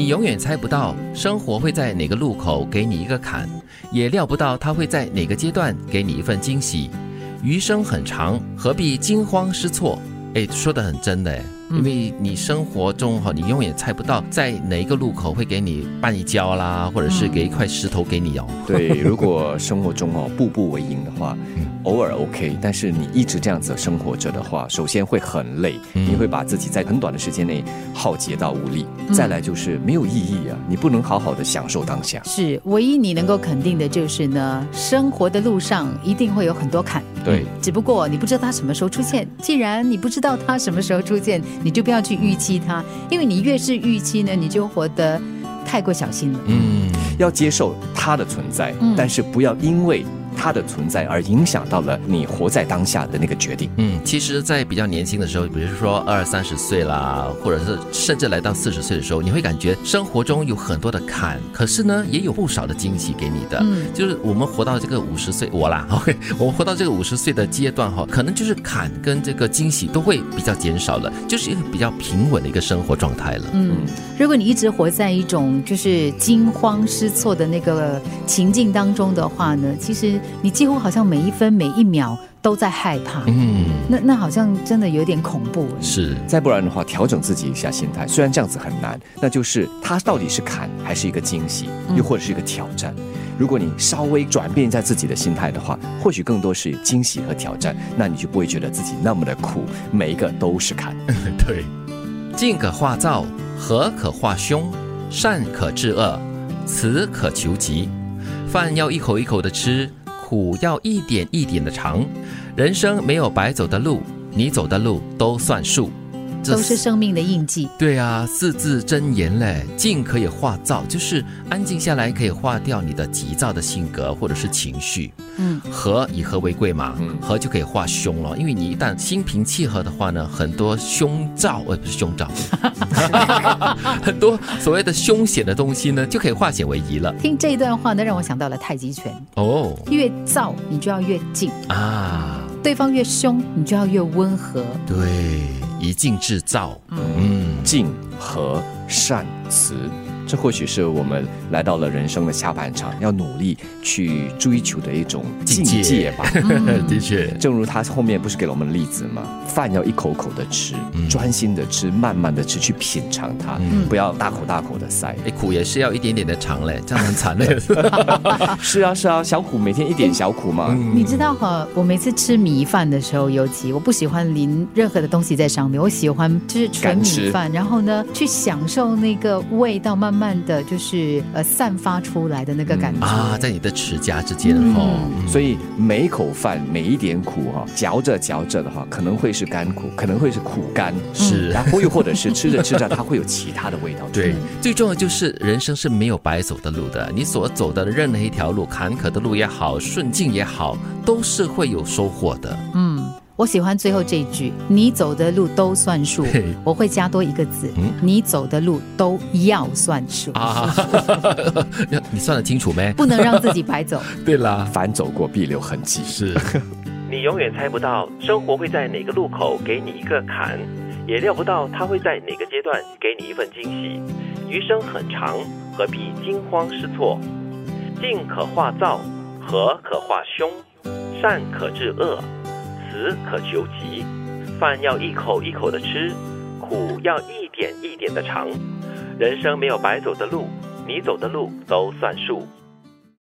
你永远猜不到生活会在哪个路口给你一个坎，也料不到他会在哪个阶段给你一份惊喜。余生很长，何必惊慌失措？哎，说的很真的哎。因为你生活中哈，你永远猜不到在哪一个路口会给你绊一跤啦，或者是给一块石头给你哦。对，如果生活中哦步步为营的话，偶尔 OK，但是你一直这样子生活着的话，首先会很累，你会把自己在很短的时间内耗竭到无力。再来就是没有意义啊，你不能好好的享受当下。是，唯一你能够肯定的就是呢，生活的路上一定会有很多坎。对，只不过你不知道它什么时候出现。既然你不知道它什么时候出现，你就不要去预期它，因为你越是预期呢，你就活得太过小心了。嗯，要接受它的存在，但是不要因为。它的存在而影响到了你活在当下的那个决定。嗯，其实，在比较年轻的时候，比如说二三十岁啦，或者是甚至来到四十岁的时候，你会感觉生活中有很多的坎，可是呢，也有不少的惊喜给你的。嗯，就是我们活到这个五十岁，我啦，OK，我们活到这个五十岁的阶段哈，可能就是坎跟这个惊喜都会比较减少了，就是一个比较平稳的一个生活状态了。嗯，如果你一直活在一种就是惊慌失措的那个情境当中的话呢，其实。你几乎好像每一分每一秒都在害怕，嗯，那那好像真的有点恐怖。是，再不然的话，调整自己一下心态，虽然这样子很难，那就是它到底是坎还是一个惊喜，又或者是一个挑战？如果你稍微转变一下自己的心态的话，或许更多是惊喜和挑战，那你就不会觉得自己那么的苦，每一个都是坎。对，静可化燥，和可化凶，善可治恶，慈可求吉。饭要一口一口的吃。苦要一点一点的尝，人生没有白走的路，你走的路都算数。都是生命的印记。对啊，四字真言嘞，静可以化躁，就是安静下来可以化掉你的急躁的性格或者是情绪。嗯，和以和为贵嘛，和就可以化凶了，因为你一旦心平气和的话呢，很多凶兆，呃，不是凶兆，很多所谓的凶险的东西呢，就可以化险为夷了。听这一段话呢，让我想到了太极拳。哦，越躁你就要越静啊，对方越凶你就要越温和。对。以静制造，嗯，静和善慈。这或许是我们来到了人生的下半场，要努力去追求的一种境界吧。的确，正如他后面不是给了我们例子吗？饭要一口口的吃，专心的吃，慢慢的吃，去品尝它，不要大口大口的塞。哎，苦也是要一点点的尝嘞，这样很惨嘞。是啊，是啊，小苦每天一点小苦嘛。你知道哈，我每次吃米饭的时候，尤其我不喜欢淋任何的东西在上面，我喜欢就是纯米饭，然后呢，去享受那个味道，慢慢。慢的，就是呃，散发出来的那个感觉啊，在你的齿颊之间哦，所以每一口饭，每一点苦哈，嚼着嚼着的话，可能会是甘苦，可能会是苦甘，是，然后又或者是吃着吃着，它会有其他的味道。对，最重要就是人生是没有白走的路的，你所走的任何一条路，坎坷的路也好，顺境也好，都是会有收获的。嗯。我喜欢最后这一句：“你走的路都算数。”我会加多一个字：“你走的路都要算数。”啊，你算得清楚没？不能让自己白走。对啦，凡走过必留痕迹。是，你永远猜不到生活会在哪个路口给你一个坎，也料不到它会在哪个阶段给你一份惊喜。余生很长，何必惊慌失措？静可化躁，和可化凶，善可治恶。死可求吉，饭要一口一口的吃，苦要一点一点的尝。人生没有白走的路，你走的路都算数。